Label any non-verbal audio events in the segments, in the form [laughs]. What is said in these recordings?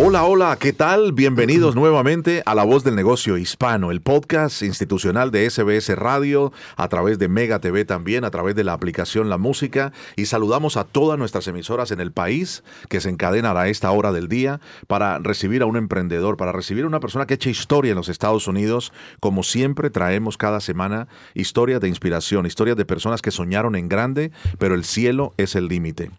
Hola, hola, ¿qué tal? Bienvenidos nuevamente a La Voz del Negocio Hispano, el podcast institucional de SBS Radio, a través de Mega TV también, a través de la aplicación La Música, y saludamos a todas nuestras emisoras en el país que se encadenan a esta hora del día para recibir a un emprendedor, para recibir a una persona que echa historia en los Estados Unidos. Como siempre, traemos cada semana historias de inspiración, historias de personas que soñaron en grande, pero el cielo es el límite.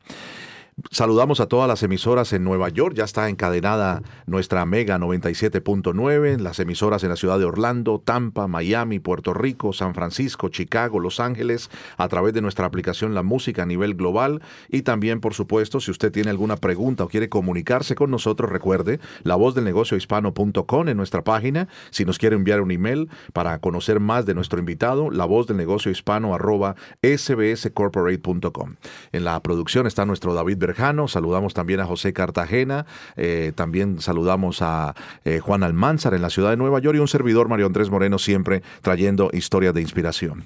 Saludamos a todas las emisoras en Nueva York. Ya está encadenada nuestra Mega 97.9, las emisoras en la ciudad de Orlando, Tampa, Miami, Puerto Rico, San Francisco, Chicago, Los Ángeles, a través de nuestra aplicación La Música a nivel global. Y también, por supuesto, si usted tiene alguna pregunta o quiere comunicarse con nosotros, recuerde la voz del negocio hispano.com en nuestra página. Si nos quiere enviar un email para conocer más de nuestro invitado, la voz del negocio hispano arroba sbscorporate.com. En la producción está nuestro David Saludamos también a José Cartagena, eh, también saludamos a eh, Juan Almanzar en la ciudad de Nueva York y un servidor Mario Andrés Moreno siempre trayendo historias de inspiración.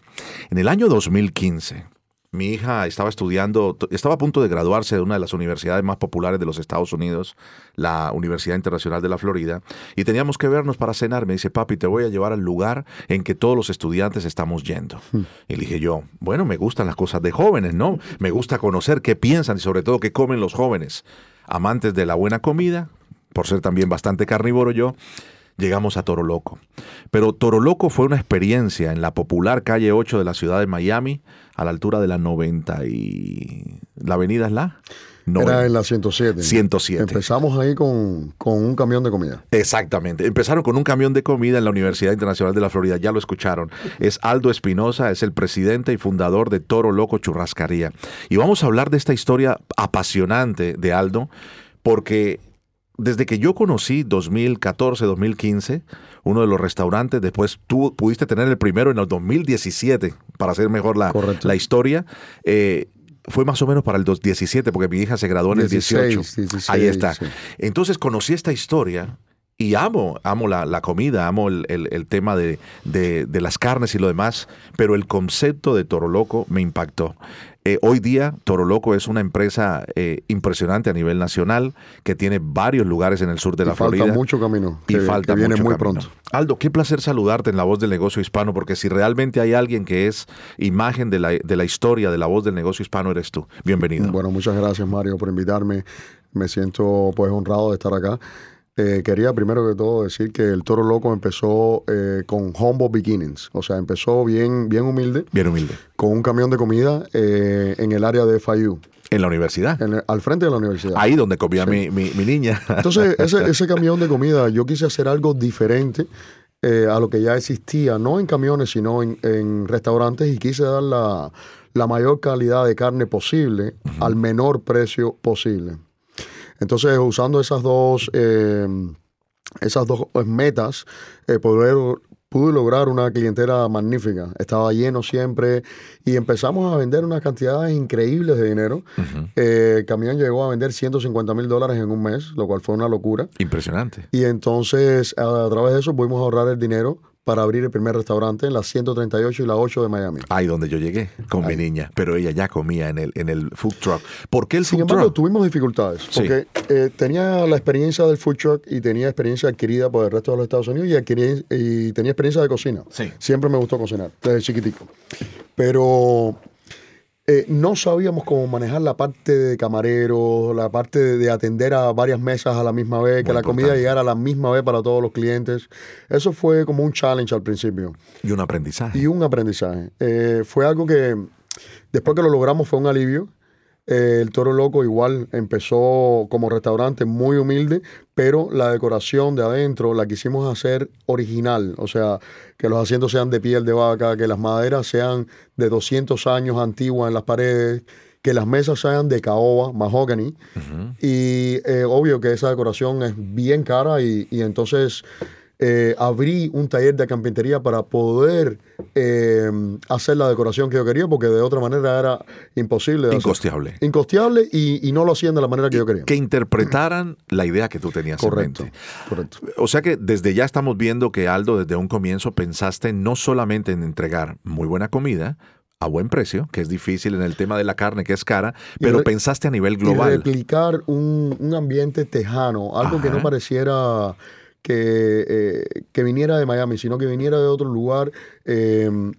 En el año 2015, mi hija estaba estudiando, estaba a punto de graduarse de una de las universidades más populares de los Estados Unidos, la Universidad Internacional de la Florida, y teníamos que vernos para cenar. Me dice, papi, te voy a llevar al lugar en que todos los estudiantes estamos yendo. Y le dije yo, bueno, me gustan las cosas de jóvenes, ¿no? Me gusta conocer qué piensan y sobre todo qué comen los jóvenes. Amantes de la buena comida, por ser también bastante carnívoro yo, llegamos a Toro Loco. Pero Toro Loco fue una experiencia en la popular calle 8 de la ciudad de Miami, a la altura de la 90 y... ¿La avenida es la? Era en la 107. 107. Empezamos ahí con, con, un camión de comida. Exactamente. Empezaron con un camión de comida en la Universidad Internacional de la Florida. Ya lo escucharon. Es Aldo Espinosa, es el presidente y fundador de Toro Loco Churrascaría. Y vamos a hablar de esta historia apasionante de Aldo, porque desde que yo conocí 2014, 2015, uno de los restaurantes, después tú pudiste tener el primero en el 2017, para hacer mejor la, la historia. Eh, fue más o menos para el 2017, porque mi hija se graduó en el 18. Ahí está. Entonces conocí esta historia y amo, amo la, comida, amo el, el, tema de, de, de, las carnes y lo demás, pero el concepto de Toro Loco me impactó. Eh, hoy día Toro Loco es una empresa eh, impresionante a nivel nacional que tiene varios lugares en el sur de la Florida. Falta mucho camino. Y falta viene mucho muy camino. pronto. Aldo, qué placer saludarte en la voz del negocio hispano, porque si realmente hay alguien que es imagen de la, de la historia de la voz del negocio hispano, eres tú. Bienvenido. Bueno, muchas gracias Mario por invitarme. Me siento pues honrado de estar acá. Eh, quería primero que todo decir que el Toro Loco empezó eh, con humble beginnings, o sea, empezó bien, bien humilde. Bien humilde. Con un camión de comida eh, en el área de FIU. En la universidad. En el- al frente de la universidad. Ahí donde comía Sí. mi, mi- mi niña. Entonces, [laughs] ese, ese camión de comida, yo quise hacer algo diferente eh, a lo que ya existía, no en camiones, sino en, en restaurantes, y quise dar la, la mayor calidad de carne posible al menor precio posible. Entonces, usando esas dos, eh, esas dos eh, metas, eh, poder, pude lograr una clientela magnífica. Estaba lleno siempre y empezamos a vender unas cantidades increíbles de dinero. Eh, el camión llegó a vender 150 mil dólares en un mes, lo cual fue una locura. Impresionante. Y entonces, a, a través de eso, pudimos ahorrar el dinero para abrir el primer restaurante en la 138 y la 8 de Miami. Ahí donde yo llegué con mi niña, pero ella ya comía en el, en el food truck. ¿Por qué el Sin food embargo, truck? tuvimos dificultades, Sí. porque eh, tenía la experiencia del food truck y tenía experiencia adquirida por el resto de los Estados Unidos y, adquirí- y tenía experiencia de cocina. Sí. Siempre me gustó cocinar, desde chiquitico. Pero eh, no sabíamos cómo manejar la parte de camarero, la parte de, atender a varias mesas a la misma vez, que la comida llegara a la misma vez para todos los clientes. Eso fue como un challenge al principio. Y un aprendizaje. Y un aprendizaje. Eh, fue algo que después que lo logramos fue un alivio. Eh, el Toro Loco igual empezó como restaurante muy humilde, pero la decoración de adentro la quisimos hacer original, o sea, que los asientos sean de piel de vaca, que las maderas sean de 200 años antiguas en las paredes, que las mesas sean de caoba, mahogany, y eh, obvio que esa decoración es bien cara y, y entonces eh, abrí un taller de carpintería para poder eh, hacer la decoración que yo quería, porque de otra manera era imposible. Incosteable. Incosteable y, no lo hacían de la manera que yo quería. Que interpretaran la idea que tú tenías correcto, en mente. Correcto. O sea que desde ya estamos viendo que Aldo, desde un comienzo, pensaste no solamente en entregar muy buena comida, a buen precio, que es difícil en el tema de la carne, que es cara, pero pensaste a nivel global. Y replicar un, ambiente tejano, algo que no pareciera que, eh, que viniera de Miami, sino que viniera de otro lugar. Em,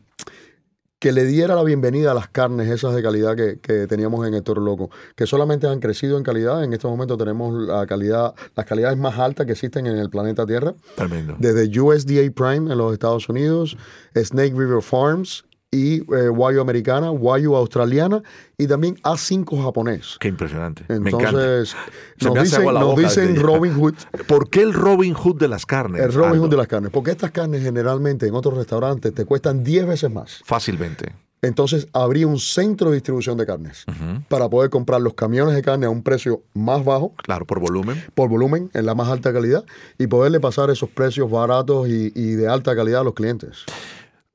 que le diera la bienvenida a las carnes esas de calidad que, que, teníamos en el Toro Loco, que solamente han crecido en calidad. En este momento tenemos la calidad, las calidades más altas que existen en el planeta Tierra. Tremendo. Desde USDA Prime en los Estados Unidos, Snake River Farms y eh, Wayu americana, Wayu australiana y también A5 japonés. Qué impresionante. Entonces, nos dicen, nos dicen Robin Hood. [laughs] ¿Por qué el Robin Hood de las carnes? El Robin Hood de las carnes. Porque estas carnes generalmente en otros restaurantes te cuestan 10 veces más. Fácilmente. Entonces habría un centro de distribución de carnes para poder comprar los camiones de carne a un precio más bajo. Claro, por volumen. Por volumen, en la más alta calidad, y poderle pasar esos precios baratos y, y de alta calidad a los clientes.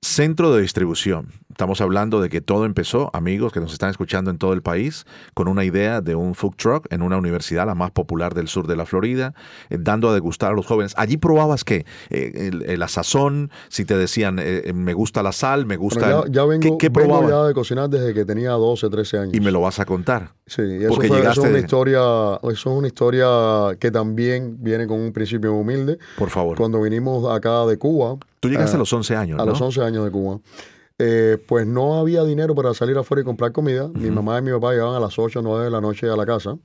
Centro de distribución. Estamos hablando de que todo empezó, amigos que nos están escuchando en todo el país, con una idea de un food truck en una universidad, la más popular del sur de la Florida, eh, dando a degustar a los jóvenes. Allí probabas qué? Eh, la sazón, si te decían, eh, me gusta la sal, me gusta... ya, vengo, ¿Qué, vengo ya de cocinar desde que tenía 12, 13 años. Y me lo vas a contar. Sí, eso, Porque llegaste... es una historia, eso es una historia que también viene con un principio humilde. Por favor. Cuando vinimos acá de Cuba, Tú llegaste a los 11 años, A los 11 años de Cuba. Eh, pues no había dinero para salir afuera y comprar comida. Mi mamá y mi papá llegaban a las 8 o 9 de la noche a la casa.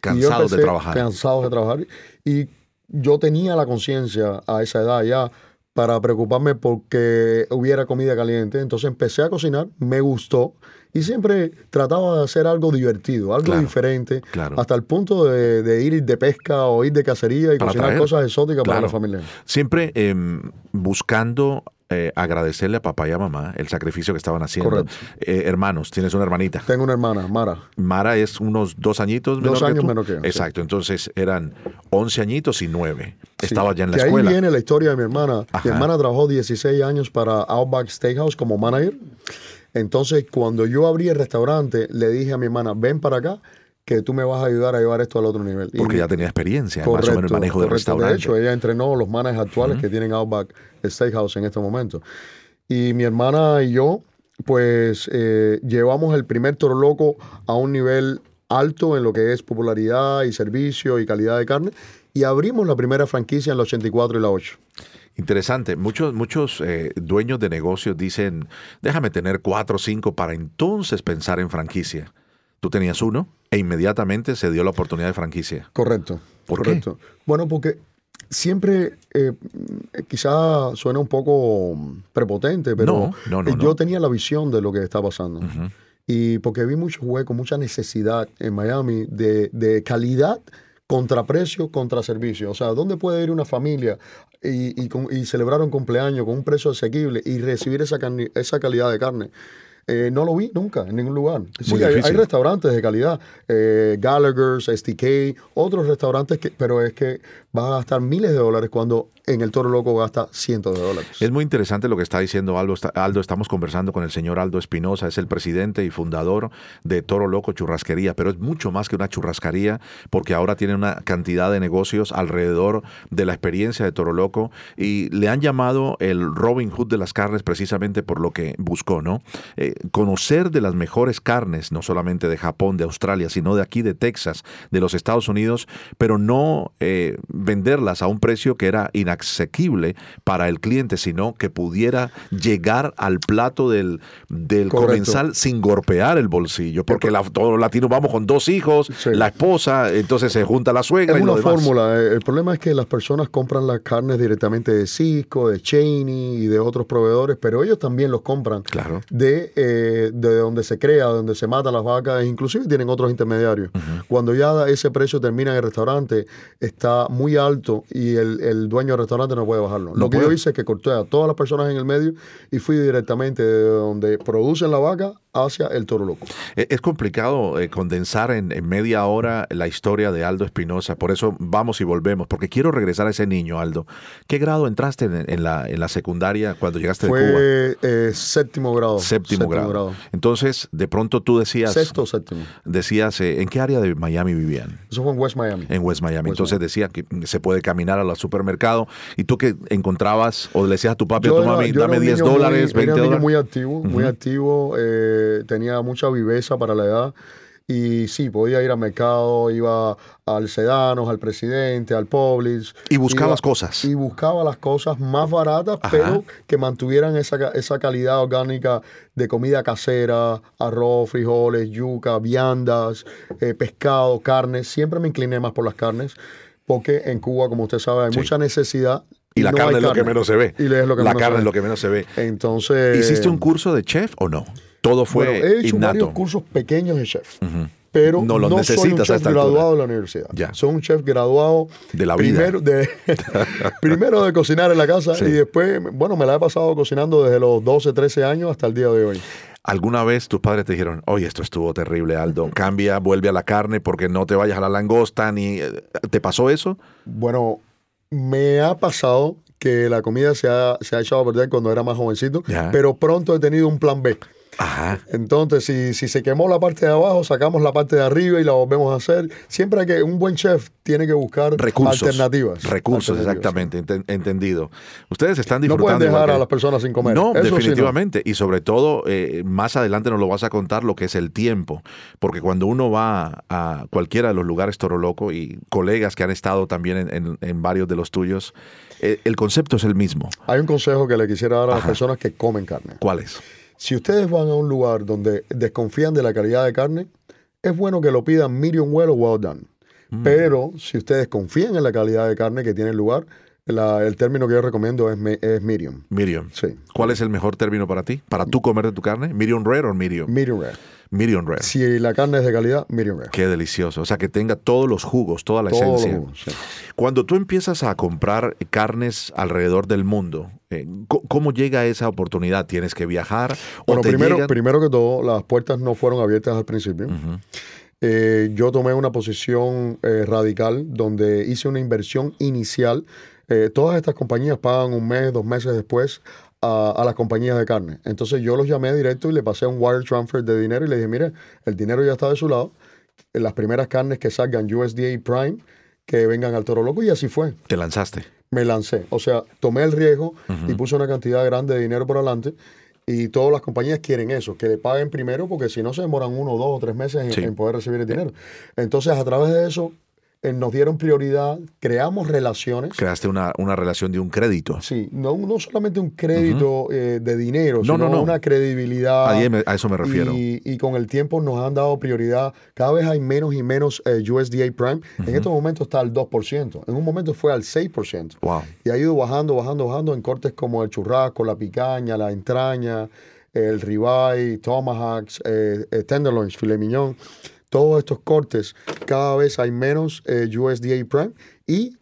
Cansados de trabajar. Cansados de trabajar. Y yo tenía la conciencia a esa edad ya para preocuparme porque hubiera comida caliente. Entonces empecé a cocinar, me gustó y siempre trataba de hacer algo divertido, algo diferente, hasta el punto de, ir de pesca o ir de cacería y cocinar cosas exóticas para la familia. Siempre em, buscando eh, agradecerle a papá y a mamá el sacrificio que estaban haciendo. Eh, hermanos, tienes una hermanita. Tengo una hermana, Mara. Mara es unos dos añitos menor Dos años que menos que yo. Exacto, entonces eran 11 añitos y 9. Estaba ya en la escuela. Ahí viene la historia de mi hermana. Mi hermana trabajó 16 años para Outback Steakhouse como manager. Entonces, cuando yo abrí el restaurante, le dije a mi hermana, ven para acá, que tú me vas a ayudar a llevar esto al otro nivel. Porque ya tenía experiencia, más o menos el manejo del restaurante. De hecho, ella entrenó los managers actuales que tienen Outback Steakhouse en este momento. Y mi hermana y yo, pues, eh, llevamos el primer Toro Loco a un nivel alto en lo que es popularidad y servicio y calidad de carne. Y abrimos la primera franquicia en la 84 y la 8. Interesante. Muchos, muchos eh, dueños de negocios dicen, déjame tener cuatro o cinco para entonces pensar en franquicia. Tú tenías uno e inmediatamente se dio la oportunidad de franquicia. Correcto. ¿Por correcto. Bueno, porque siempre, eh, quizá suena un poco prepotente, pero yo tenía la visión de lo que está pasando. Y porque vi muchos huecos, mucha necesidad en Miami de, de calidad contra precio, contra servicio. O sea, ¿dónde puede ir una familia y, y, celebrar un cumpleaños con un precio asequible y recibir esa, esa calidad de carne? Eh, no lo vi nunca en ningún lugar. Sí, hay, restaurantes de calidad, eh, Gallagher's, STK, otros restaurantes, que, pero es que va a gastar miles de dólares cuando en el Toro Loco gasta cientos de dólares. Es muy interesante lo que está diciendo Aldo. Aldo, estamos conversando con el señor Aldo Espinosa, es el presidente y fundador de Toro Loco Churrasquería, pero es mucho más que una churrascaría porque ahora tiene una cantidad de negocios alrededor de la experiencia de Toro Loco y le han llamado el Robin Hood de las carnes precisamente por lo que buscó, ¿no? Eh, conocer de las mejores carnes, no solamente de Japón, de Australia, sino de aquí, de Texas, de los Estados Unidos, pero no eh, venderlas a un precio que era inasequible para el cliente, sino que pudiera llegar al plato del, del comensal sin golpear el bolsillo, porque la, todos los latinos vamos con dos hijos, la esposa, entonces se junta la suegra. Es y una lo demás. fórmula. eh, El problema es que las personas compran las carnes directamente de Cisco, de Cheney y de otros proveedores, pero ellos también los compran Claro. de, eh, de donde se crea, donde se matan las vacas, e inclusive tienen otros intermediarios. Cuando ya ese precio termina en el restaurante, está muy alto y el, el dueño del restaurante no puede bajarlo. No Lo que yo hice es que corté a todas las personas en el medio y fui directamente de donde producen la vaca hacia el toro loco. E- Es complicado eh, condensar en, en media hora la historia de Aldo Espinosa, por eso vamos y volvemos, porque quiero regresar a ese niño, Aldo. ¿Qué grado entraste en, en la, en la secundaria cuando llegaste de Cuba? Fue eh, séptimo grado. Séptimo, grado. Entonces, de pronto tú decías, Sexto o séptimo. decías eh, ¿en qué área de Miami vivían? Eso fue en West Miami. En West Miami. West Entonces decía que se puede caminar al supermercado y tú que encontrabas o le decías a tu papi o a Yo tu mami, yo era dame un 10 niño muy- dólares, era 20 un niño dólares. muy activo, muy activo, eh, tenía mucha viveza para la edad. Y sí, podía ir al mercado, iba al Sedanos, al presidente, al Publix. Y buscabas iba- cosas. Y buscaba las cosas más baratas, Ajá. pero que mantuvieran esa, esa calidad orgánica de comida casera, arroz, frijoles, yuca, viandas, eh, pescado, carne. Siempre me incliné más por las carnes, porque en Cuba, como usted sabe, hay Sí. mucha necesidad. Y la no carne es lo que menos se ve. Y es lo que la menos se carne ve. es lo que menos se ve. Entonces. ¿Hiciste un curso de chef o no? Todo fue Bueno, he hecho innato. varios cursos pequeños de chef. Pero No no, los soy un chef graduado de la universidad. Ya. Soy un chef graduado De la vida. Primero de, [laughs] [laughs] primero de cocinar en la casa Sí. y después, bueno, me la he pasado cocinando desde los 12, 13 años hasta el día de hoy. ¿Alguna vez tus padres te dijeron, oye, esto estuvo terrible, Aldo, cambia, vuelve a la carne porque no te vayas a la langosta, ni... eh, ¿Te pasó eso? Bueno, me ha pasado que la comida se ha, se ha echado a perder cuando era más jovencito, pero pronto he tenido un plan B. Ajá. Entonces, si, si se quemó la parte de abajo, sacamos la parte de arriba y la volvemos a hacer. Siempre hay que, un buen chef tiene que buscar Recursos. alternativas. Recursos, exactamente, enten- entendido. Ustedes están No disfrutando. pueden dejar a las personas sin comer. No, Eso sí, no. definitivamente. Y sobre todo, eh, más adelante nos lo vas a contar lo que es el tiempo. Porque cuando uno va a cualquiera de los lugares Toro Loco y colegas que han estado también en, en- en varios de los tuyos, eh, el concepto es el mismo. Hay un consejo que le quisiera dar a las personas que comen carne. ¿Cuál es? Si ustedes van a un lugar donde desconfían de la calidad de carne, es bueno que lo pidan medium well o well done. Mm. Pero si ustedes confían en la calidad de carne que tiene el lugar, la- el término que yo recomiendo es, es medium. Medium. Sí. ¿Cuál es el mejor término para ti? ¿Para tú comer de tu carne? ¿Medium rare o medium? Medium rare. Medium rare. Si la carne es de calidad, medium rare. Qué delicioso. O sea, que tenga todos los jugos, toda la Todos los esencia. jugos, sí. Cuando tú empiezas a comprar carnes alrededor del mundo, eh, ¿cómo llega esa oportunidad? ¿Tienes que viajar? ¿O Bueno, te primero, llegan? primero que todo, las puertas no fueron abiertas al principio. Eh, yo tomé una posición eh, radical donde hice una inversión inicial. Eh, todas estas compañías pagan un mes, dos meses después a, a las compañías de carne. Entonces yo los llamé directo y le pasé un wire transfer de dinero y le dije, mire, el dinero ya está de su lado. Las primeras carnes que salgan USDA Prime, que vengan al Toro Loco y así fue. Te lanzaste. Me lancé. O sea, tomé el riesgo y puse una cantidad grande de dinero por adelante. Y todas las compañías quieren eso, que le paguen primero, porque si no se demoran uno, dos o tres meses en, Sí. en poder recibir el dinero. Entonces, a través de eso, eh, nos dieron prioridad, creamos relaciones. Creaste una, una relación de un crédito. Sí, no, no solamente un crédito eh, de dinero, No, sino no, no. una credibilidad. Ahí me- a eso me refiero. Y, y con el tiempo nos han dado prioridad. Cada vez hay menos y menos eh, USDA Prime. En estos momentos está al 2%. En un momento fue al 6%. Wow. Y ha ido bajando, bajando, bajando en cortes como el churrasco, la picaña, la entraña, el ribeye, tomahawks, tenderloins, filet mignon. Todos estos cortes, cada vez hay menos eh, USDA Prime. Y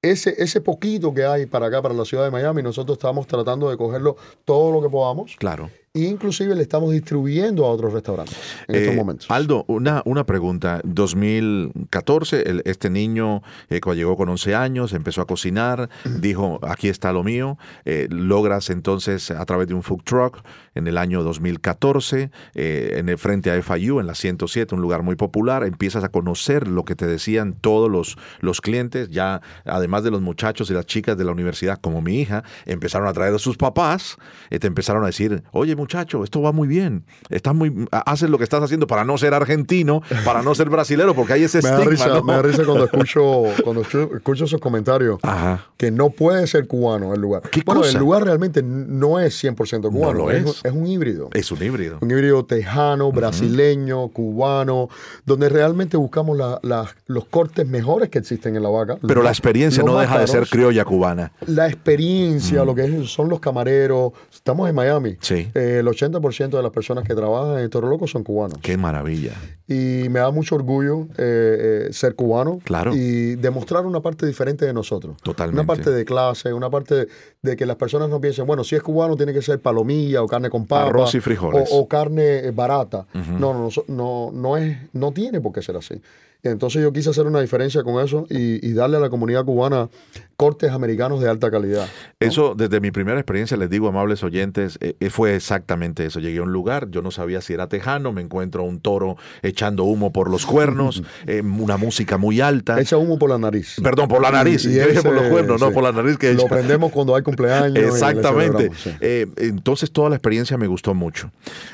ese, ese poquito que hay para acá, para la ciudad de Miami, nosotros estamos tratando de cogerlo todo lo que podamos. Claro. Inclusive le estamos distribuyendo a otros restaurantes en estos Eh, momentos. Aldo, una, una pregunta. 2014, el- este niño eh, cuando llegó con 11 años, empezó a cocinar, dijo, aquí está lo mío. Eh, logras entonces a través de un food truck en el año 2014, eh, en el frente a FIU, en la 107, un lugar muy popular, empiezas a conocer lo que te decían todos los, los clientes, ya además de los muchachos y las chicas de la universidad, como mi hija, empezaron a traer a sus papás, te empezaron a decir, oye, muchacho, esto va muy bien. Estás muy, haces lo que estás haciendo para no ser argentino, para no ser brasilero, porque hay ese me estigma. Da risa, ¿no? Me da risa cuando escucho, cuando escucho esos comentarios Ajá. que no puede ser cubano el lugar. ¿Qué bueno, cosa? el lugar realmente no es 100% cubano, lo es. es. es un híbrido. Es un híbrido. Un híbrido tejano, brasileño, cubano, donde realmente buscamos la- la- los cortes mejores que existen en la vaca. Pero los la experiencia no deja de ser criolla cubana. La experiencia, lo que es- son los camareros. Estamos en Miami. Sí. Eh, el 80% de las personas que trabajan en Toro Loco son cubanos. Qué maravilla. Y me da mucho orgullo eh, eh, ser cubano. Claro. Y demostrar una parte diferente de nosotros. Totalmente. Una parte de clase, una parte de, que las personas no piensen, bueno, si es cubano tiene que ser palomilla o carne con papa. Arroz y frijoles. O, o carne eh, barata. No, no, no, no, no, es, no tiene por qué ser así. Entonces yo quise hacer una diferencia con eso y, y darle a la comunidad cubana cortes americanos de alta calidad. Eso, desde mi primera experiencia, les digo, amables oyentes, eh, eh, fue exactamente eso. Llegué a un lugar, yo no sabía si era tejano, me encuentro a un toro echando humo por los cuernos, [laughs] eh, una música muy alta. Echa humo por la nariz. Perdón, por la nariz. Y- y por los cuernos, no por la nariz que Lo echa. prendemos cuando hay cumpleaños. Exactamente. sí. Eh, entonces toda la experiencia me gustó mucho.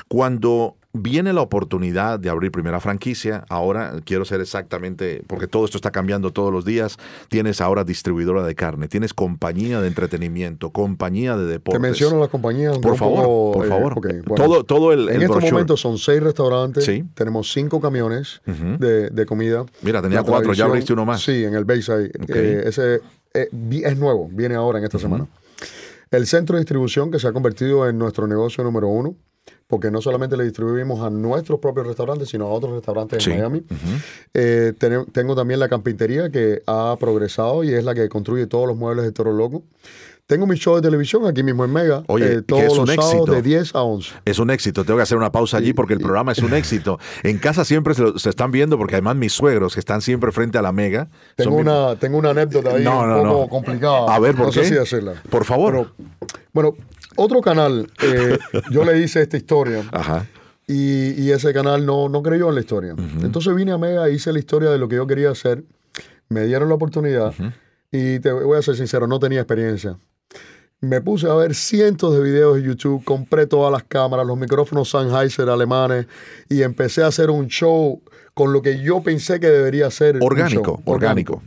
Cuando viene la oportunidad de abrir primera franquicia, ahora quiero ser exactamente, porque todo esto está cambiando todos los días, tienes ahora distribuidora de carne, tienes compañía de entretenimiento, compañía de Te deportes. menciono las compañías. Por favor, poco, por eh, favor. ok, bueno. todo, todo el, En el estos brochure. momentos son seis restaurantes, Sí. tenemos cinco camiones de, de comida. Mira, tenía cuatro, ya abriste uno más. Sí, en el Bayside. Eh, ese eh, es nuevo, viene ahora en esta semana. El centro de distribución que se ha convertido en nuestro negocio número uno, porque no solamente le distribuimos a nuestros propios restaurantes, sino a otros restaurantes Sí. en Miami. Eh, tengo también la carpintería que ha progresado y es la que construye todos los muebles de Toro Loco. Tengo mi show de televisión aquí mismo en Mega, Oye, eh, que todos es un los sábados éxito. de 10 a 11. Es un éxito, tengo que hacer una pausa allí porque el programa es un [laughs] éxito. En casa siempre se, lo- se están viendo porque además mis suegros que están siempre frente a la mega. Tengo mi- una, tengo una anécdota ahí No, un no, poco no. complicada. A ver, ¿por no qué? sé si decirla. Por favor. Pero, bueno, otro canal, eh, [laughs] yo le hice esta historia Ajá. y, y ese canal no, no creyó en la historia. Entonces vine a Mega, hice la historia de lo que yo quería hacer, me dieron la oportunidad y te voy a ser sincero, no tenía experiencia. Me puse a ver cientos de videos de YouTube, compré todas las cámaras, los micrófonos Sennheiser alemanes y empecé a hacer un show con lo que yo pensé que debería ser. un Orgánico, orgánico.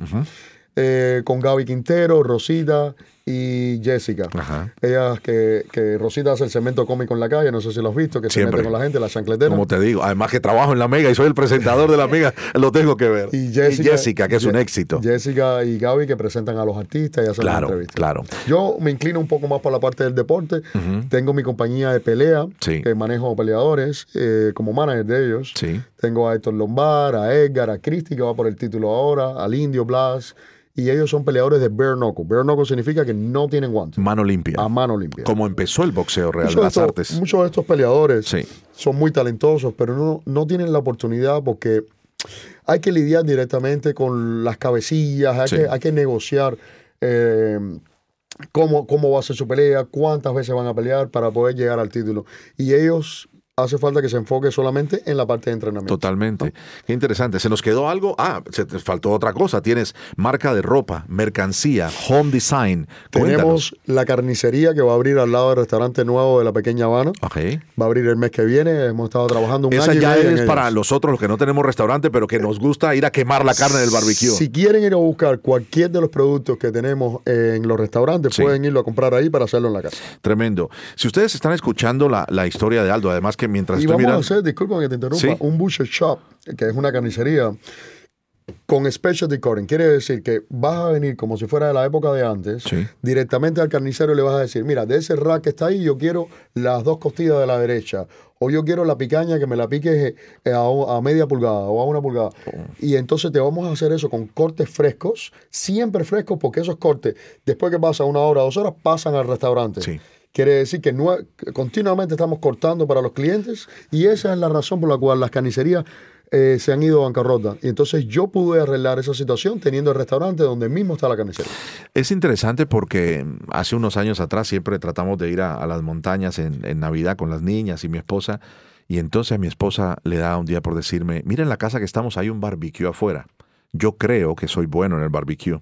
Eh, con Gaby Quintero, Rosita y Jessica. Ajá. Ellas que, que Rosita hace el cemento cómico en la calle, no sé si lo has visto, que Siempre. se mete con la gente, la chancletera. Como te digo, además que trabajo en la mega y soy el presentador de la mega, lo tengo que ver. Y Jessica, que es un éxito. Jessica y Gaby que presentan a los artistas y hacen las Claro, entrevistas. claro. Yo me inclino un poco más por la parte del deporte. Tengo mi compañía de pelea, Sí. que manejo peleadores eh, como manager de ellos. Sí. Tengo a Héctor Lombard, a Edgar, a Cristi, que va por el título ahora, al Indio Blas. Y ellos son peleadores de bare knuckle. Bare knuckle significa que no tienen guantes. Mano limpia. A mano limpia. Como empezó el boxeo real, Muchos de, las estos, artes. muchos de estos peleadores Sí. son muy talentosos, pero no, no tienen la oportunidad porque hay que lidiar directamente con las cabecillas, hay, Sí. que, hay que negociar eh, cómo, cómo va a ser su pelea, cuántas veces van a pelear para poder llegar al título. Y ellos hace falta que se enfoque solamente en la parte de entrenamiento. Totalmente. Qué interesante. ¿Se nos quedó algo? Ah, se te faltó otra cosa. Tienes marca de ropa, mercancía, home design. Cuéntanos. Tenemos la carnicería que va a abrir al lado del restaurante nuevo de la Pequeña Habana. Ok. Va a abrir el mes que viene. Hemos estado trabajando un Esa año ya es para ellas. nosotros los que no tenemos restaurante, pero que nos gusta ir a quemar la carne del barbecue. Si quieren ir a buscar cualquier de los productos que tenemos en los restaurantes, Sí. pueden irlo a comprar ahí para hacerlo en la casa. Tremendo. Si ustedes están escuchando la, la historia de Aldo, además que mientras y estoy vamos mirando. a hacer, disculpa que te interrumpa, Sí. un butcher shop, que es una carnicería, con specialty cutting. Quiere decir que vas a venir como si fuera de la época de antes, Sí. directamente al carnicero y le vas a decir, mira, de ese rack que está ahí, yo quiero las dos costillas de la derecha. O yo quiero la picaña que me la piques eh, a, media pulgada o a una pulgada. Y entonces te vamos a hacer eso con cortes frescos, siempre frescos, porque esos cortes, después que pasa una hora, dos horas, pasan al restaurante. Sí. Quiere decir que, continuamente estamos cortando para los clientes y esa es la razón por la cual las carnicerías eh, se han ido a bancarrota. Y entonces yo pude arreglar esa situación teniendo el restaurante donde mismo está la carnicería. Es interesante porque hace unos años atrás siempre tratamos de ir a, las montañas en, en Navidad con las niñas y mi esposa. Y entonces mi esposa le da un día por decirme, mira en la casa que estamos hay un barbecue afuera. Yo creo que soy bueno en el barbecue.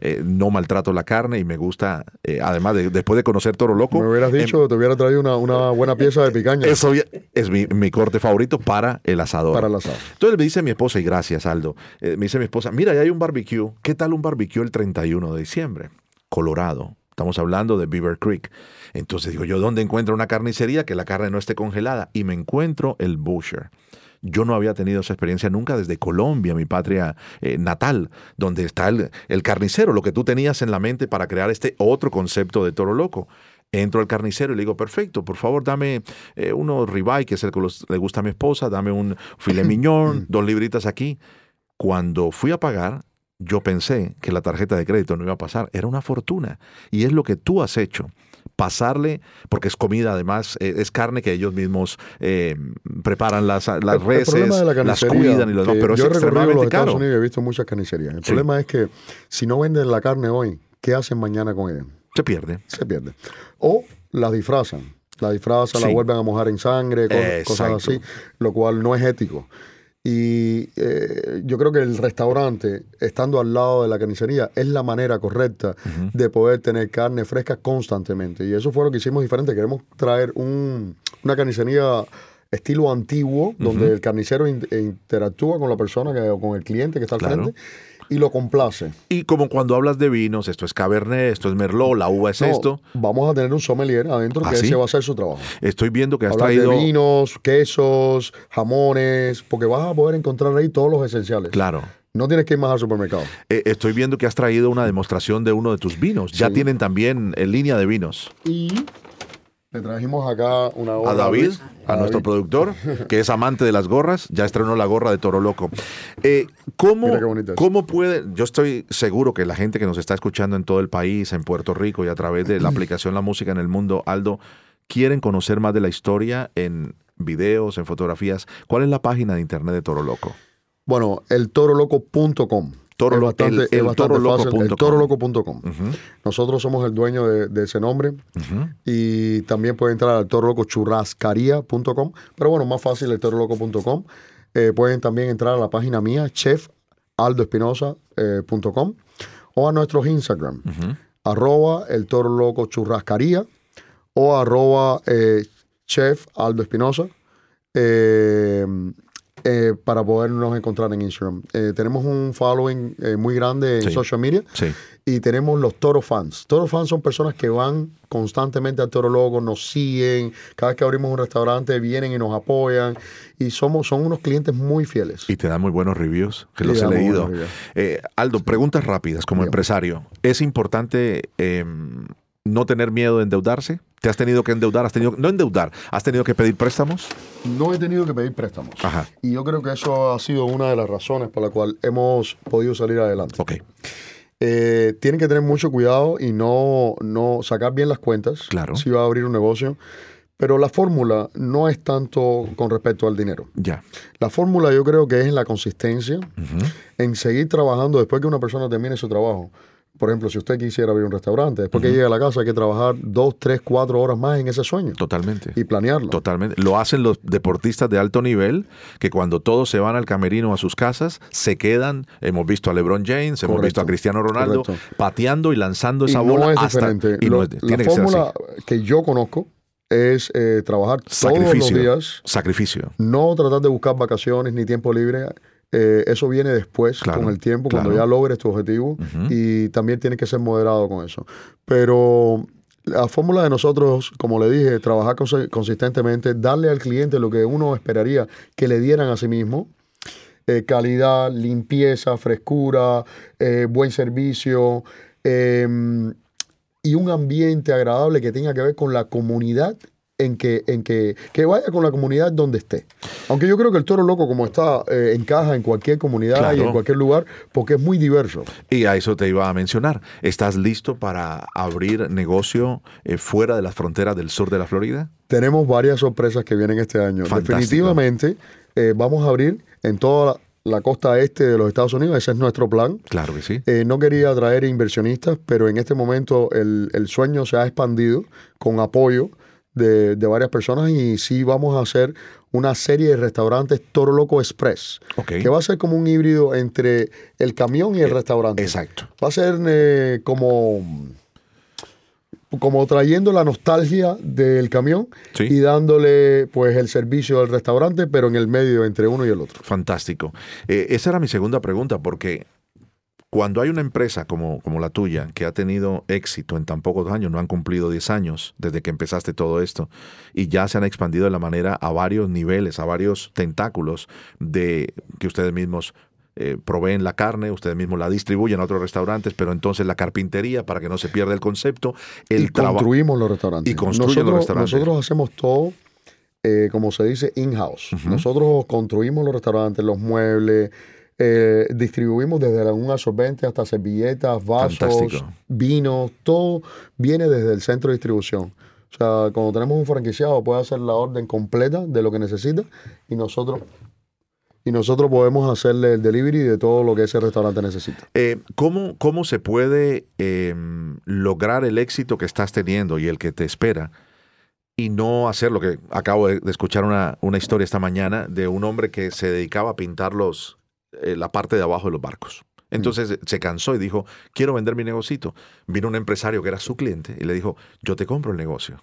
Eh, no maltrato la carne y me gusta, eh, además, de, después de conocer Toro Loco. Me hubieras dicho, te hubiera traído una, una buena pieza de picaña. Eso es mi, mi, corte favorito para el asador. Para el asado. Entonces me dice mi esposa, y gracias Aldo, eh, me dice mi esposa, mira, ya hay un barbecue. ¿Qué tal un barbecue el 31 de diciembre? Colorado. Estamos hablando de Beaver Creek. Entonces digo, ¿yo dónde encuentro una carnicería que la carne no esté congelada? Y me encuentro el Busher. Yo no había tenido esa experiencia nunca desde Colombia, mi patria eh, natal, donde está el, el, carnicero, lo que tú tenías en la mente para crear este otro concepto de toro loco. Entro al carnicero y le digo, perfecto, por favor dame eh, unos ribeye, que es el que los, le gusta a mi esposa, dame un filet [laughs] mignon, dos libritas aquí. Cuando fui a pagar, yo pensé que la tarjeta de crédito no iba a pasar. Era una fortuna. Y es lo que tú has hecho pasarle, porque es comida además, eh, es carne que ellos mismos eh, preparan las, las reses, las cuidan y lo demás, pero es extremadamente los caro. Unidos he visto muchas carnicerías. El sí. problema es que si no venden la carne hoy, ¿qué hacen mañana con ella? Se pierde. Se pierde. O la disfrazan. La disfrazan, sí. la vuelven a mojar en sangre, cosas, cosas así, lo cual no es ético. Y eh, yo creo que el restaurante, estando al lado de la carnicería, es la manera correcta uh -huh. de poder tener carne fresca constantemente. Y eso fue lo que hicimos diferente. Queremos traer un, una carnicería estilo antiguo, donde uh -huh. el carnicero in, interactúa con la persona que, o con el cliente que está al Claro. frente y lo complace. Y como cuando hablas de vinos, esto es Cabernet, esto es Merlot, la uva es No, esto. Vamos a tener un sommelier adentro ¿Ah, que sí? ese va a hacer su trabajo. Estoy viendo que has traído... de vinos, quesos, jamones, porque vas a poder encontrar ahí todos los esenciales. Claro. No tienes que ir más al supermercado. Eh, estoy viendo que has traído una demostración de uno de tus vinos. Ya tienen también en línea de vinos. Y le trajimos acá una A hora David, a nuestro David. productor, que es amante de las gorras, ya estrenó la gorra de Toro Loco. Eh, ¿cómo, Mira qué bonita es. ¿Cómo puede? Yo estoy seguro que la gente que nos está escuchando en todo el país, en Puerto Rico y a través de la [clears throat] aplicación La Música en el Mundo, Aldo, quieren conocer más de la historia en videos, en fotografías. ¿Cuál es la página de internet de Toro Loco? Bueno, el toroloco.com. Toro es bastante, el- toroloco.com. Ujú, Nosotros somos el dueño de, de ese nombre y también puede entrar al torolocochurrascaría.com. Pero bueno, más fácil el toroloco.com. Eh, pueden también entrar a la página mía, chefaldoespinosa.com o a nuestros Instagram, arroba el toro loco churrascaría o arroba eh, chef Aldo Espinosa. eh, eh, para podernos encontrar en Instagram. Eh, tenemos un following eh, muy grande en social media Sí. y tenemos los Toro Fans. Toro Fans son personas que van constantemente al Toro Loco, nos siguen, cada vez que abrimos un restaurante vienen y nos apoyan y somos, son unos clientes muy fieles. Y te dan muy buenos reviews, que los he leído. Eh, Aldo, preguntas rápidas como empresario. ¿Es importante eh, no tener miedo de endeudarse? ¿Te has tenido que endeudar? ¿Has tenido, no endeudar, ¿has tenido que pedir préstamos? No he tenido que pedir préstamos. Ajá. Y yo creo que eso ha sido una de las razones por la cual hemos podido salir adelante. Ok, Eh, tienen que tener mucho cuidado y no, no sacar bien las cuentas Claro. si va a abrir un negocio. Pero la fórmula no es tanto con respecto al dinero. ya. La fórmula yo creo que es en la consistencia, en seguir trabajando después que una persona termine su trabajo. Por ejemplo, si usted quisiera abrir un restaurante, después que llegue a la casa hay que trabajar dos, tres, cuatro horas más en ese sueño Totalmente. y planearlo. Totalmente. Lo hacen los deportistas de alto nivel, que cuando todos se van al camerino a sus casas, se quedan. Hemos visto a LeBron James, hemos visto a Cristiano Ronaldo Correcto. pateando y lanzando Y esa no bola es hasta. diferente. Y no Lo- es- tiene la que ser así. fórmula que yo conozco es eh, trabajar todos los días, Sacrificio. no tratar de buscar vacaciones ni tiempo libre. Eh, eso viene después, Claro, con el tiempo, cuando ya logres tu objetivo. Y también tienes que ser moderado con eso. Pero la fórmula de nosotros, como le dije, trabajar consi- consistentemente, darle al cliente lo que uno esperaría que le dieran a sí mismo. eh, calidad, limpieza, frescura, eh, buen servicio eh, y un ambiente agradable que tenga que ver con la comunidad en que, en que, que vaya con la comunidad donde esté. Aunque yo creo que el toro loco como está eh, encaja en cualquier comunidad y en cualquier lugar porque es muy diverso. Y a eso te iba a mencionar. ¿Estás listo para abrir negocio eh, fuera de las fronteras del sur de la Florida? Tenemos varias sorpresas que vienen este año. Fantástico. Definitivamente eh, vamos a abrir en toda la, la costa este de los Estados Unidos. Ese es nuestro plan. Claro que sí. Eh, no quería traer inversionistas, pero en este momento el, el sueño se ha expandido con apoyo de, de varias personas y sí vamos a hacer una serie de restaurantes Toro Loco Express, que va a ser como un híbrido entre el camión y el restaurante. Exacto. Va a ser eh, como, como trayendo la nostalgia del camión Sí. y dándole pues el servicio del restaurante, pero en el medio entre uno y el otro. Fantástico. Eh, esa era mi segunda pregunta, porque cuando hay una empresa como, como la tuya que ha tenido éxito en tan pocos años, no han cumplido 10 años desde que empezaste todo esto, y ya se han expandido de la manera a varios niveles, a varios tentáculos de que ustedes mismos eh, proveen la carne, ustedes mismos la distribuyen a otros restaurantes, pero entonces la carpintería, para que no se pierda el concepto, el y construimos los restaurantes. Y construyen los nosotros, restaurantes. Nosotros hacemos todo, eh, como se dice, in-house. Nosotros construimos los restaurantes, los muebles, eh, distribuimos desde un absorbente hasta servilletas, vasos, Fantástico. vinos, todo viene desde el centro de distribución. O sea, cuando tenemos un franquiciado puede hacer la orden completa de lo que necesita y nosotros y nosotros podemos hacerle el delivery de todo lo que ese restaurante necesita. Eh, ¿cómo, ¿Cómo se puede eh, lograr el éxito que estás teniendo y el que te espera y no hacer lo que acabo de, de escuchar una, una historia esta mañana de un hombre que se dedicaba a pintar los, eh, la parte de abajo de los barcos? Entonces eh, se cansó y dijo, quiero vender mi negocito. Vino un empresario que era su cliente y le dijo, yo te compro el negocio.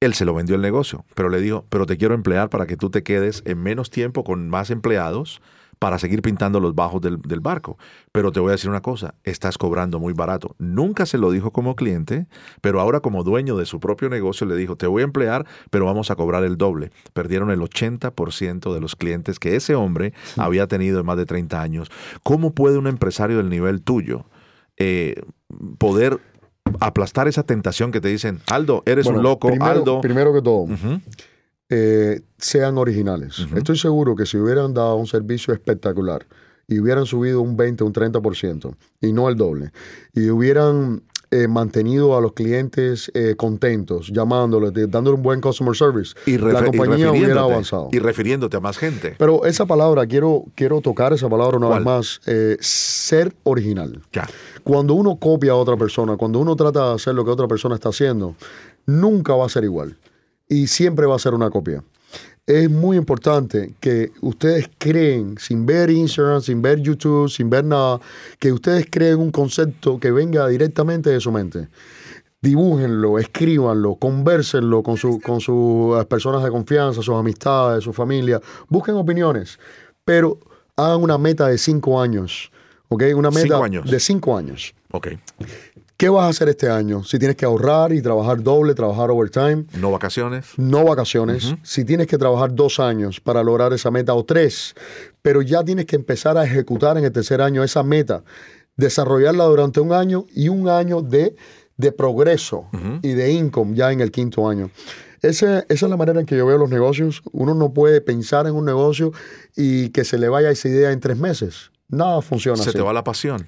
Él se lo vendió el negocio, pero le dijo, pero te quiero emplear para que tú te quedes en menos tiempo con más empleados para seguir pintando los bajos del, del barco. Pero te voy a decir una cosa, estás cobrando muy barato. Nunca se lo dijo como cliente, pero ahora como dueño de su propio negocio le dijo, te voy a emplear, pero vamos a cobrar el doble. Perdieron el 80% de los clientes que ese hombre había tenido en más de 30 años. ¿Cómo puede un empresario del nivel tuyo eh, poder aplastar esa tentación que te dicen, Aldo, eres Bueno, un loco, primero, Aldo? Primero que todo. Eh, sean originales. Estoy seguro que si hubieran dado un servicio espectacular y hubieran subido un 20, un 30% y no el doble, y hubieran eh, mantenido a los clientes eh, contentos, llamándoles, de- dándole un buen customer service, Y, la refe- y compañía hubiera avanzado. y refiriéndote a más gente. Pero esa palabra, quiero, quiero tocar esa palabra una ¿Cuál? vez más, eh, ser original. Ya. Cuando uno copia a otra persona, cuando uno trata de hacer lo que otra persona está haciendo, nunca va a ser igual. Y siempre va a ser una copia. Es muy importante que ustedes creen, sin ver Instagram, sin ver YouTube, sin ver nada, que ustedes creen un concepto que venga directamente de su mente. Dibújenlo, escríbanlo, convérsenlo con, su- con sus personas de confianza, sus amistades, su familia. Busquen opiniones, pero hagan una meta de cinco años. ¿ok? Una meta Cinco años. de cinco años. Ok. ¿Qué vas a hacer este año? Si tienes que ahorrar y trabajar doble, trabajar overtime, No vacaciones. no vacaciones. Si tienes que trabajar dos años para lograr esa meta o tres, pero ya tienes que empezar a ejecutar en el tercer año esa meta, desarrollarla durante un año y un año de, de progreso y de income ya en el quinto año. Ese- esa es la manera en que yo veo los negocios. Uno no puede pensar en un negocio y que se le vaya esa idea en tres meses. Nada funciona Se así. te va la pasión.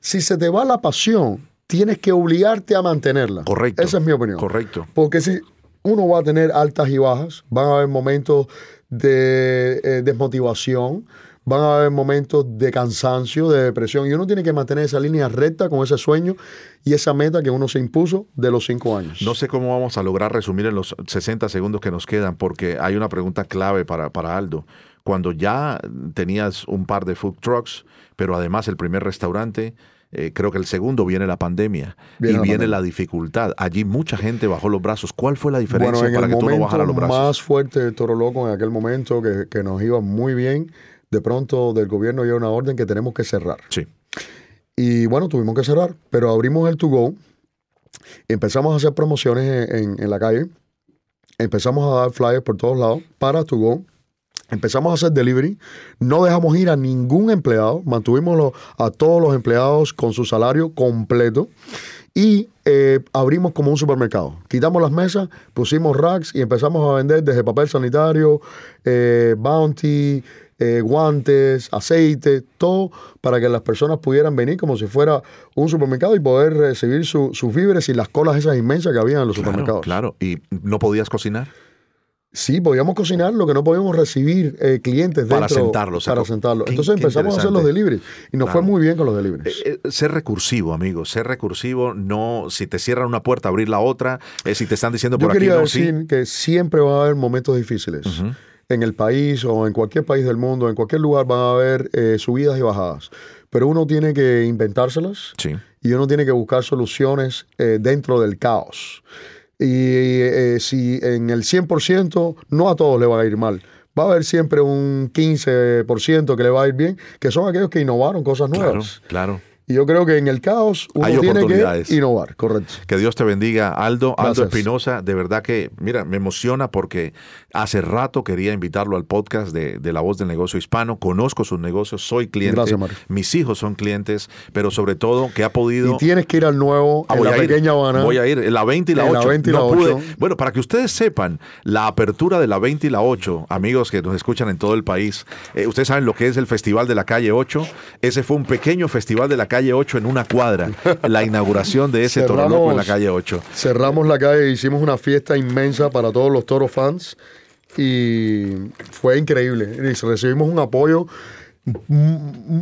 Si se te va la pasión, tienes que obligarte a mantenerla. Correcto. Esa es mi opinión. Correcto. Porque si uno va a tener altas y bajas, van a haber momentos de eh, desmotivación, van a haber momentos de cansancio, de depresión, y uno tiene que mantener esa línea recta con ese sueño y esa meta que uno se impuso de los cinco años. No sé cómo vamos a lograr resumir en los 60 segundos que nos quedan, porque hay una pregunta clave para, para Aldo. Cuando ya tenías un par de food trucks, pero además el primer restaurante, eh, creo que el segundo viene la pandemia Viene y la viene pandemia. la dificultad. Allí mucha gente bajó los brazos. ¿Cuál fue la diferencia Bueno, para que tú no bajaras los brazos? más fuerte de Toro Loco, en aquel momento que, que nos iba muy bien, de pronto del gobierno llega una orden que tenemos que cerrar. Sí. Y bueno, tuvimos que cerrar, pero abrimos el To Go, empezamos a hacer promociones en, en- en la calle, empezamos a dar flyers por todos lados para To Go, empezamos a hacer delivery, no dejamos ir a ningún empleado, mantuvimos a todos los empleados con su salario completo y eh, abrimos como un supermercado. Quitamos las mesas, pusimos racks y empezamos a vender desde papel sanitario, eh, bounty, eh, guantes, aceite, todo para que las personas pudieran venir como si fuera un supermercado y poder recibir su- sus víveres y las colas esas inmensas que había en los Claro, supermercados. claro. ¿Y no podías cocinar? Sí, podíamos cocinar, lo que no podíamos recibir eh, clientes dentro, Para sentarlos. Para sentarlos. Entonces empezamos a hacer los deliveries y nos fue muy bien con los deliveries. Eh, eh, ser recursivo, amigo, ser recursivo, no si te cierran una puerta, abrir la otra, si te están diciendo por Yo aquí quería no, decir sí. que siempre va a haber momentos difíciles. En el país o en cualquier país del mundo, en cualquier lugar van a haber subidas y bajadas. Pero uno tiene que inventárselas Sí. y uno tiene que buscar soluciones dentro del caos. Y eh, si en el 100% no a todos le va a ir mal. Va a haber siempre un 15% que le va a ir bien, que son aquellos que innovaron cosas Claro, nuevas. claro. Y yo creo que en el caos uno Hay tiene oportunidades. que innovar, correcto. Que Dios te bendiga, Aldo. Aldo. Espinosa, de verdad que, mira, me emociona porque hace rato quería invitarlo al podcast de, de La Voz del Negocio Hispano. Conozco sus negocios, soy cliente. Gracias, Mario. Mis hijos son clientes, pero sobre todo que ha podido... Y tienes que ir al nuevo, Ah, en voy la a ir, pequeña Habana. Voy a ir en la 20 y la En 8. la 20 y No la pude. 8. Bueno, para que ustedes sepan, la apertura de la 20 y la 8, amigos que nos escuchan en todo el país, eh, ustedes saben lo que es el Festival de la Calle 8. Ese fue un pequeño Festival de la Calle 8 en una cuadra. [laughs] la inauguración de ese Toro Loco en la Calle 8. Cerramos la calle, hicimos una fiesta inmensa para todos los Toro fans y fue increíble. Y recibimos un apoyo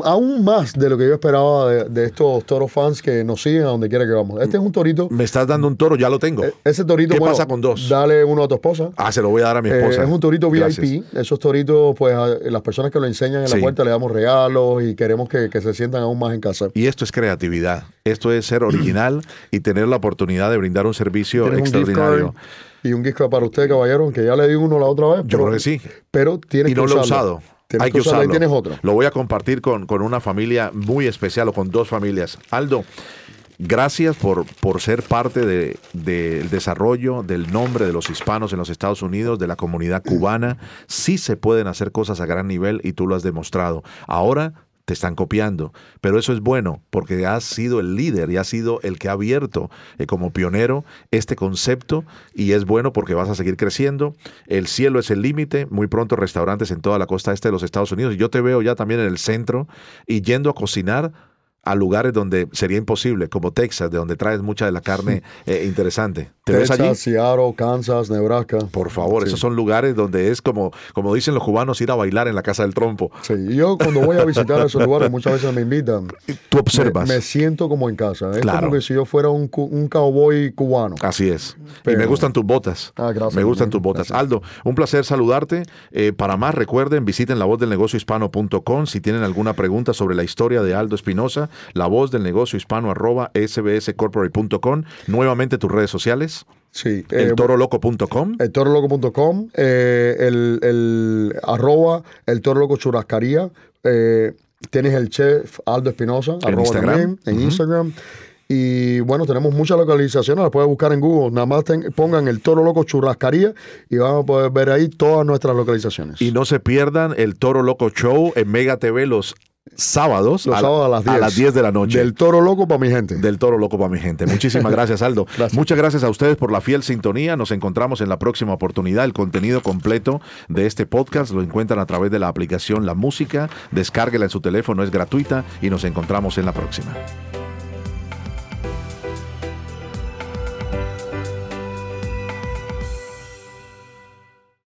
aún más de lo que yo esperaba de, de estos Toro fans que nos siguen a donde quiera que vamos. Este es un torito. Me estás dando un toro, ya lo tengo. Ese torito, ¿Qué bueno, pasa con dos? Dale uno a tu esposa. Ah, se lo voy a dar a mi Eh, esposa. es un torito Gracias. VIP. Esos toritos, pues a las personas que lo enseñan en Sí. la puerta le damos regalos y queremos que, que se sientan aún más en casa. Y esto es creatividad. Esto es ser original [clears throat] y tener la oportunidad de brindar un servicio un extraordinario. y un gift card para usted, caballero, que ya le di uno la otra vez. Yo pero, creo que sí. Pero tienes y que no lo he usarlo. usado. Tienes Hay que usarlo tienes otro. Lo voy a compartir con, con una familia muy especial o con dos familias. Aldo, gracias por, por ser parte de- del desarrollo del nombre de los hispanos en los Estados Unidos, de la comunidad cubana. Sí se pueden hacer cosas a gran nivel y tú lo has demostrado. Ahora te están copiando, pero eso es bueno porque has sido el líder y has sido el que ha abierto eh, como pionero este concepto y es bueno porque vas a seguir creciendo. El cielo es el límite, muy pronto restaurantes en toda la costa este de los Estados Unidos. Yo te veo ya también en el centro y yendo a cocinar a lugares donde sería imposible, como Texas, de donde traes mucha de la carne eh, interesante. ¿Te ves allí? Texas, Seattle, Kansas, Nebraska. Por favor, Sí. esos son lugares donde es como, como dicen los cubanos, ir a bailar en la casa del trompo. Sí, yo cuando voy a visitar esos lugares muchas veces me invitan. [laughs] Tú observas. me siento como en casa. Es Claro. como que si yo fuera un, un cowboy cubano. Así es. y me gustan tus botas. Ah, gracias, Me gustan tus botas. Gracias. Aldo, un placer saludarte. Eh, para más, recuerden, visiten la voz del negocio hispano.com. Si tienen alguna pregunta sobre la historia de Aldo Espinosa, la voz del negocio hispano arroba sbscorporate.com. Nuevamente tus redes sociales, Sí. eh, eltoroloco.com. el toroloco.com, eh, el, el arroba el toro loco churrascaría. eh, tienes el chef Aldo Espinosa, arroba Instagram. también, en. Instagram. Y bueno, tenemos muchas localizaciones, las puedes buscar en Google. Nada más ten- pongan el Toro Loco Churrascaría y van a poder ver ahí todas nuestras localizaciones. Y no se pierdan el Toro Loco Show en Mega TV los sábados, Los a, sábados a las 10. a las 10 de la noche. Del Toro Loco para mi gente. Del Toro Loco para mi gente. Muchísimas [laughs] gracias, Aldo. Gracias. Muchas gracias a ustedes por la fiel sintonía. Nos encontramos en la próxima oportunidad. El contenido completo de este podcast lo encuentran a través de la aplicación La Música. Descárguela en su teléfono, es gratuita y nos encontramos en la próxima.